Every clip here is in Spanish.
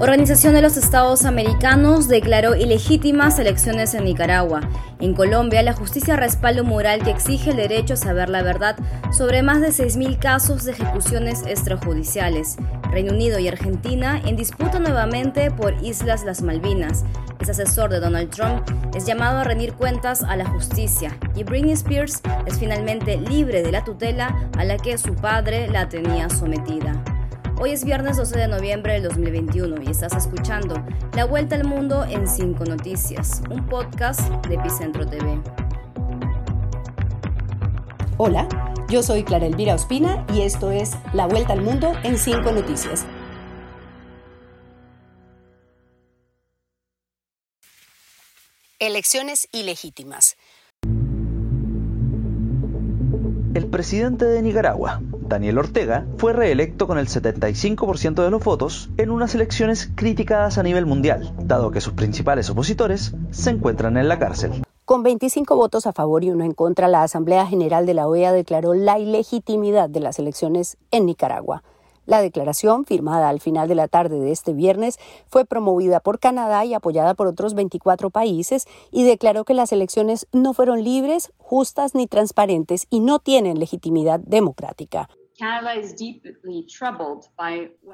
Organización de los Estados Americanos declaró ilegítimas elecciones en Nicaragua. En Colombia, la justicia respalda un mural que exige el derecho a saber la verdad sobre más de 6.000 casos de ejecuciones extrajudiciales. Reino Unido y Argentina en disputa nuevamente por Islas Las Malvinas. El asesor de Donald Trump es llamado a rendir cuentas a la justicia y Britney Spears es finalmente libre de la tutela a la que su padre la tenía sometida. Hoy es viernes 12 de noviembre del 2021 y estás escuchando La Vuelta al Mundo en 5 Noticias, un podcast de Epicentro TV. Hola, yo soy Clara Elvira Ospina y esto es La Vuelta al Mundo en 5 Noticias. Elecciones ilegítimas. Presidente de Nicaragua, Daniel Ortega, fue reelecto con el 75% de los votos en unas elecciones criticadas a nivel mundial, dado que sus principales opositores se encuentran en la cárcel. Con 25 votos a favor y uno en contra, la Asamblea General de la OEA declaró la ilegitimidad de las elecciones en Nicaragua. La declaración, firmada al final de la tarde de este viernes, fue promovida por Canadá y apoyada por otros 24 países y declaró que las elecciones no fueron libres, justas ni transparentes y no tienen legitimidad democrática.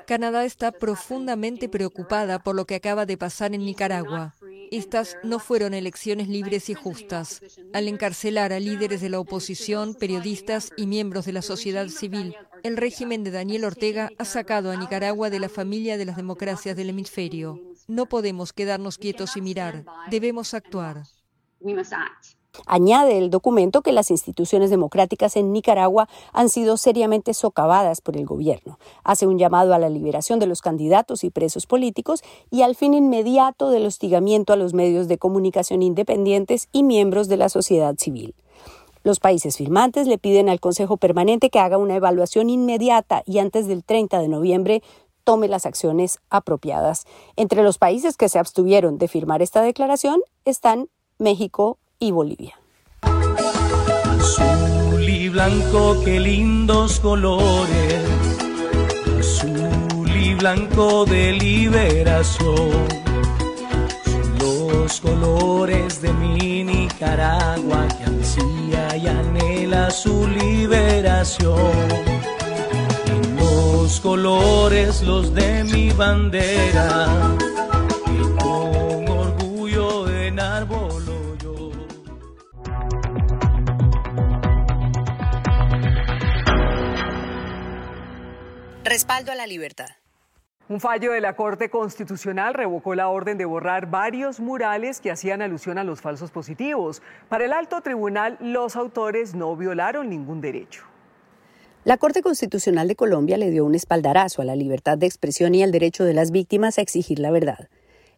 Canadá está profundamente preocupada por lo que acaba de pasar en Nicaragua. Estas no fueron elecciones libres y justas. Al encarcelar a líderes de la oposición, periodistas y miembros de la sociedad civil, el régimen de Daniel Ortega ha sacado a Nicaragua de la familia de las democracias del hemisferio. No podemos quedarnos quietos y mirar. Debemos actuar. Añade el documento que las instituciones democráticas en Nicaragua han sido seriamente socavadas por el gobierno. Hace un llamado a la liberación de los candidatos y presos políticos y al fin inmediato del hostigamiento a los medios de comunicación independientes y miembros de la sociedad civil. Los países firmantes le piden al Consejo Permanente que haga una evaluación inmediata y antes del 30 de noviembre tome las acciones apropiadas. Entre los países que se abstuvieron de firmar esta declaración están México, y Bolivia. Azul y blanco, qué lindos colores. Azul y blanco de liberación. Son los colores de mi Nicaragua que ansía y anhela su liberación. Los colores, los de mi bandera Respaldo a la libertad. Un fallo de la Corte Constitucional revocó la orden de borrar varios murales que hacían alusión a los falsos positivos. Para el alto tribunal, los autores no violaron ningún derecho. La Corte Constitucional de Colombia le dio un espaldarazo a la libertad de expresión y al derecho de las víctimas a exigir la verdad.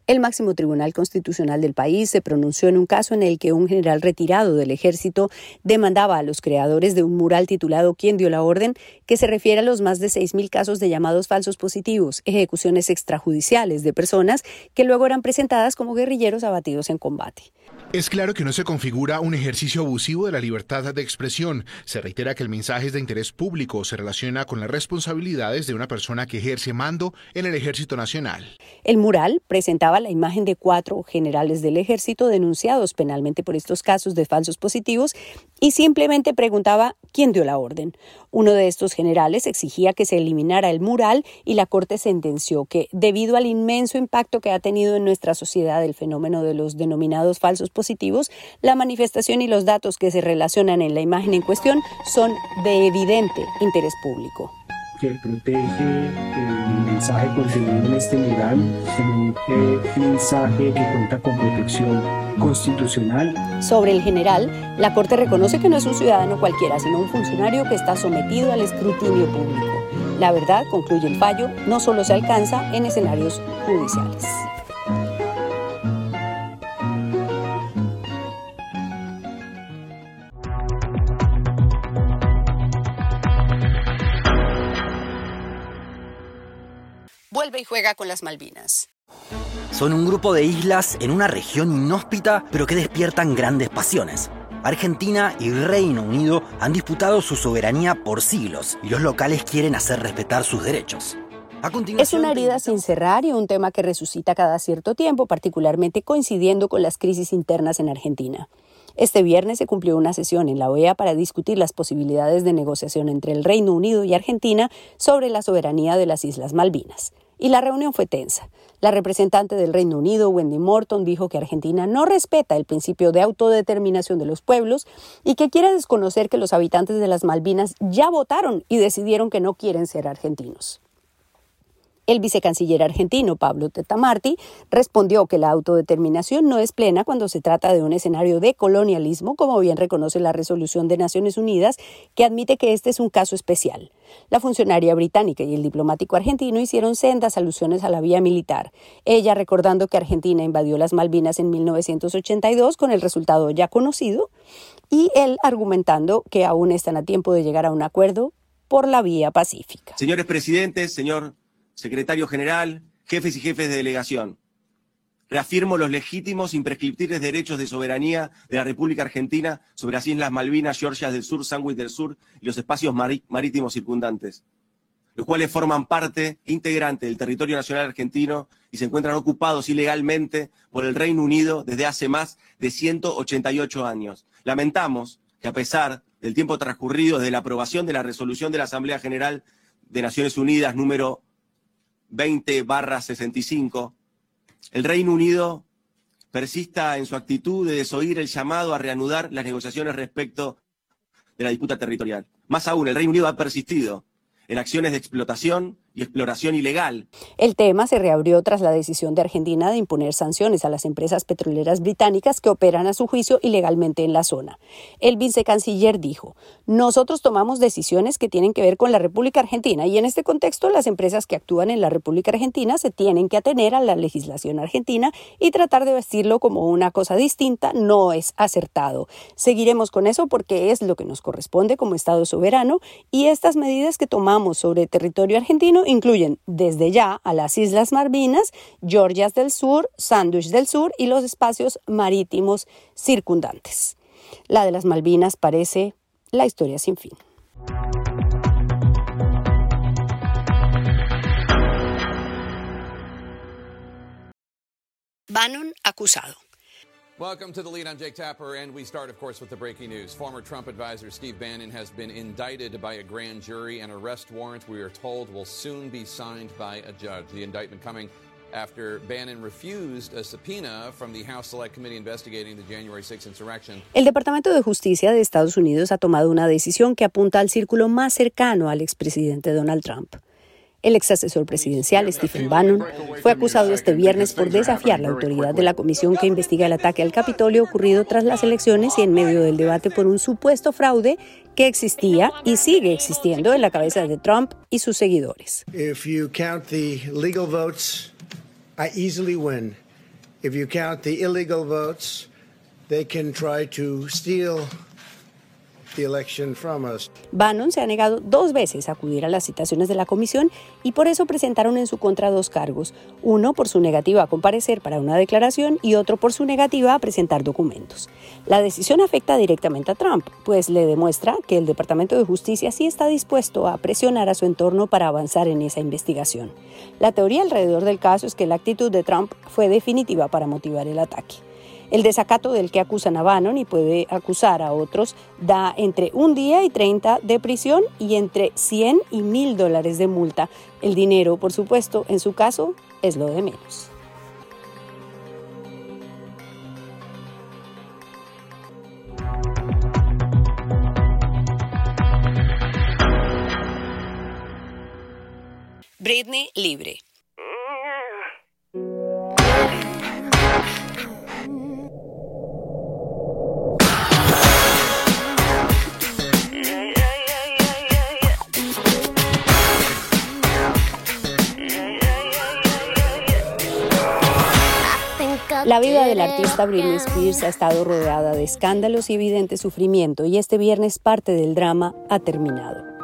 El máximo tribunal constitucional del país se pronunció en un caso en el que un general retirado del ejército demandaba a los creadores de un mural titulado ¿Quién dio la orden? que se refiere a los más de 6.000 casos de llamados falsos positivos, ejecuciones extrajudiciales de personas que luego eran presentadas como guerrilleros abatidos en combate. Es claro que no se configura un ejercicio abusivo de la libertad de expresión. Se reitera que el mensaje es de interés público, se relaciona con las responsabilidades de una persona que ejerce mando en el Ejército Nacional. El mural presentaba la imagen de cuatro generales del ejército denunciados penalmente por estos casos de falsos positivos y simplemente preguntaba quién dio la orden. Uno de estos generales exigía que se eliminara el mural y la Corte sentenció que, debido al inmenso impacto que ha tenido en nuestra sociedad el fenómeno de los denominados falsos positivos, la manifestación y los datos que se relacionan en la imagen en cuestión son de evidente interés público que protege el mensaje contenido en este mural, un mensaje que cuenta con protección constitucional. Sobre el general, la Corte reconoce que no es un ciudadano cualquiera, sino un funcionario que está sometido al escrutinio público. La verdad, concluye el fallo, no solo se alcanza en escenarios judiciales. Y juega con las Malvinas. Son un grupo de islas en una región inhóspita, pero que despiertan grandes pasiones. Argentina y Reino Unido han disputado su soberanía por siglos y los locales quieren hacer respetar sus derechos. es una herida sin cerrar y un tema que resucita cada cierto tiempo, particularmente coincidiendo con las crisis internas en Argentina. Este viernes se cumplió una sesión en la OEA para discutir las posibilidades de negociación entre el Reino Unido y Argentina sobre la soberanía de las Islas Malvinas. Y la reunión fue tensa. La representante del Reino Unido, Wendy Morton, dijo que Argentina no respeta el principio de autodeterminación de los pueblos y que quiere desconocer que los habitantes de las Malvinas ya votaron y decidieron que no quieren ser argentinos. El vicecanciller argentino Pablo Tetamarti respondió que la autodeterminación no es plena cuando se trata de un escenario de colonialismo, como bien reconoce la resolución de Naciones Unidas, que admite que este es un caso especial. La funcionaria británica y el diplomático argentino hicieron sendas alusiones a la vía militar, ella recordando que Argentina invadió las Malvinas en 1982 con el resultado ya conocido, y él argumentando que aún están a tiempo de llegar a un acuerdo por la vía pacífica. Señores presidentes, señor secretario general, jefes y jefes de delegación. Reafirmo los legítimos, imprescriptibles derechos de soberanía de la República Argentina sobre las Islas Malvinas, Georgias del Sur, Sandwich del Sur y los espacios marítimos circundantes, los cuales forman parte integrante del territorio nacional argentino y se encuentran ocupados ilegalmente por el Reino Unido desde hace más de 188 años. Lamentamos que a pesar del tiempo transcurrido desde la aprobación de la resolución de la Asamblea General de Naciones Unidas número 20 barra 65, el Reino Unido persista en su actitud de desoír el llamado a reanudar las negociaciones respecto de la disputa territorial. Más aún, el Reino Unido ha persistido en acciones de explotación exploración ilegal. El tema se reabrió tras la decisión de Argentina de imponer sanciones a las empresas petroleras británicas que operan a su juicio ilegalmente en la zona. El vicecanciller dijo, nosotros tomamos decisiones que tienen que ver con la República Argentina y en este contexto las empresas que actúan en la República Argentina se tienen que atener a la legislación argentina y tratar de vestirlo como una cosa distinta no es acertado. Seguiremos con eso porque es lo que nos corresponde como Estado soberano y estas medidas que tomamos sobre territorio argentino incluyen desde ya a las Islas Malvinas, Georgias del Sur, Sandwich del Sur y los espacios marítimos circundantes. La de las Malvinas parece la historia sin fin. Bannon acusado. Welcome to the lead. I'm Jake Tapper, and we start, of course, with the breaking news. Former Trump advisor Steve Bannon has been indicted by a grand jury. And an arrest warrant, we are told, will soon be signed by a judge. The indictment coming after Bannon refused a subpoena from the House Select Committee investigating the January 6 insurrection. El Departamento de Justicia de Estados Unidos ha tomado una decisión que apunta al círculo más cercano al expresidente Donald Trump. El ex asesor presidencial Stephen Bannon fue acusado este viernes por desafiar la autoridad de la comisión que investiga el ataque al Capitolio ocurrido tras las elecciones y en medio del debate por un supuesto fraude que existía y sigue existiendo en la cabeza de Trump y sus seguidores. If you count the legal votes, I easily win. If you count the illegal votes, they can try to steal Bannon se ha negado dos veces a acudir a las citaciones de la comisión y por eso presentaron en su contra dos cargos, uno por su negativa a comparecer para una declaración y otro por su negativa a presentar documentos. La decisión afecta directamente a Trump, pues le demuestra que el Departamento de Justicia sí está dispuesto a presionar a su entorno para avanzar en esa investigación. La teoría alrededor del caso es que la actitud de Trump fue definitiva para motivar el ataque. El desacato del que acusan a Bannon y puede acusar a otros da entre un día y 30 de prisión y entre 100 y 1000 dólares de multa. El dinero, por supuesto, en su caso, es lo de menos. Britney libre. La vida del artista Britney Spears ha estado rodeada de escándalos y evidente sufrimiento y este viernes parte del drama ha terminado.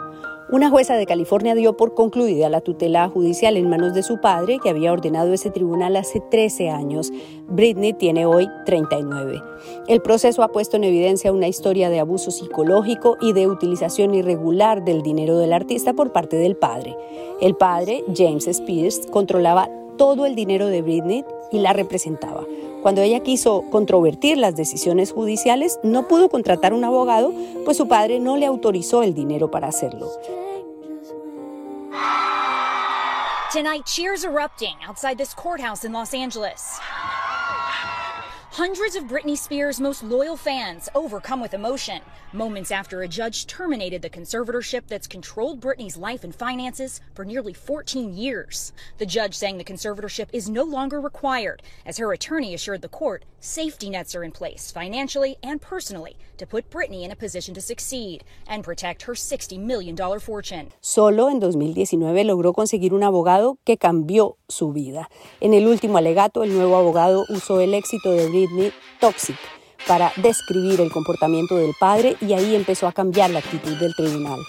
Una jueza de California dio por concluida la tutela judicial en manos de su padre, que había ordenado ese tribunal hace 13 años. Britney tiene hoy 39. El proceso ha puesto en evidencia una historia de abuso psicológico y de utilización irregular del dinero del artista por parte del padre. El padre, James Spears, controlaba todo el dinero de Britney y la representaba. Cuando ella quiso controvertir las decisiones judiciales, no pudo contratar un abogado, pues su padre no le autorizó el dinero para hacerlo. Tonight, cheers erupting outside this courthouse in Los Angeles. Hundreds of Britney Spears' most loyal fans overcome with emotion moments after a judge terminated the conservatorship that's controlled Britney's life and finances for nearly 14 years. The judge saying the conservatorship is no longer required, as her attorney assured the court safety nets are in place financially and personally to put Britney in a position to succeed and protect her $60 million fortune. Solo en 2019 logró conseguir un abogado que cambió su vida. En el último alegato, el nuevo abogado usó el éxito de Toxic para describir el comportamiento del padre y ahí empezó a cambiar la actitud del tribunal.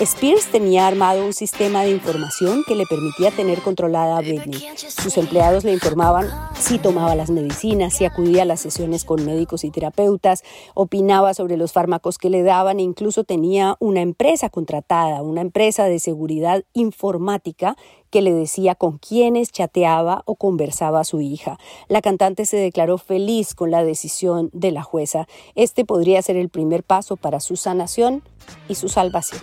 Spears tenía armado un sistema de información que le permitía tener controlada a Britney. Sus empleados le informaban si tomaba las medicinas, si acudía a las sesiones con médicos y terapeutas, opinaba sobre los fármacos que le daban e incluso tenía una empresa contratada, una empresa de seguridad informática que le decía con quiénes chateaba o conversaba su hija. La cantante se declaró feliz con la decisión de la jueza. Este podría ser el primer paso para su sanación y su salvación.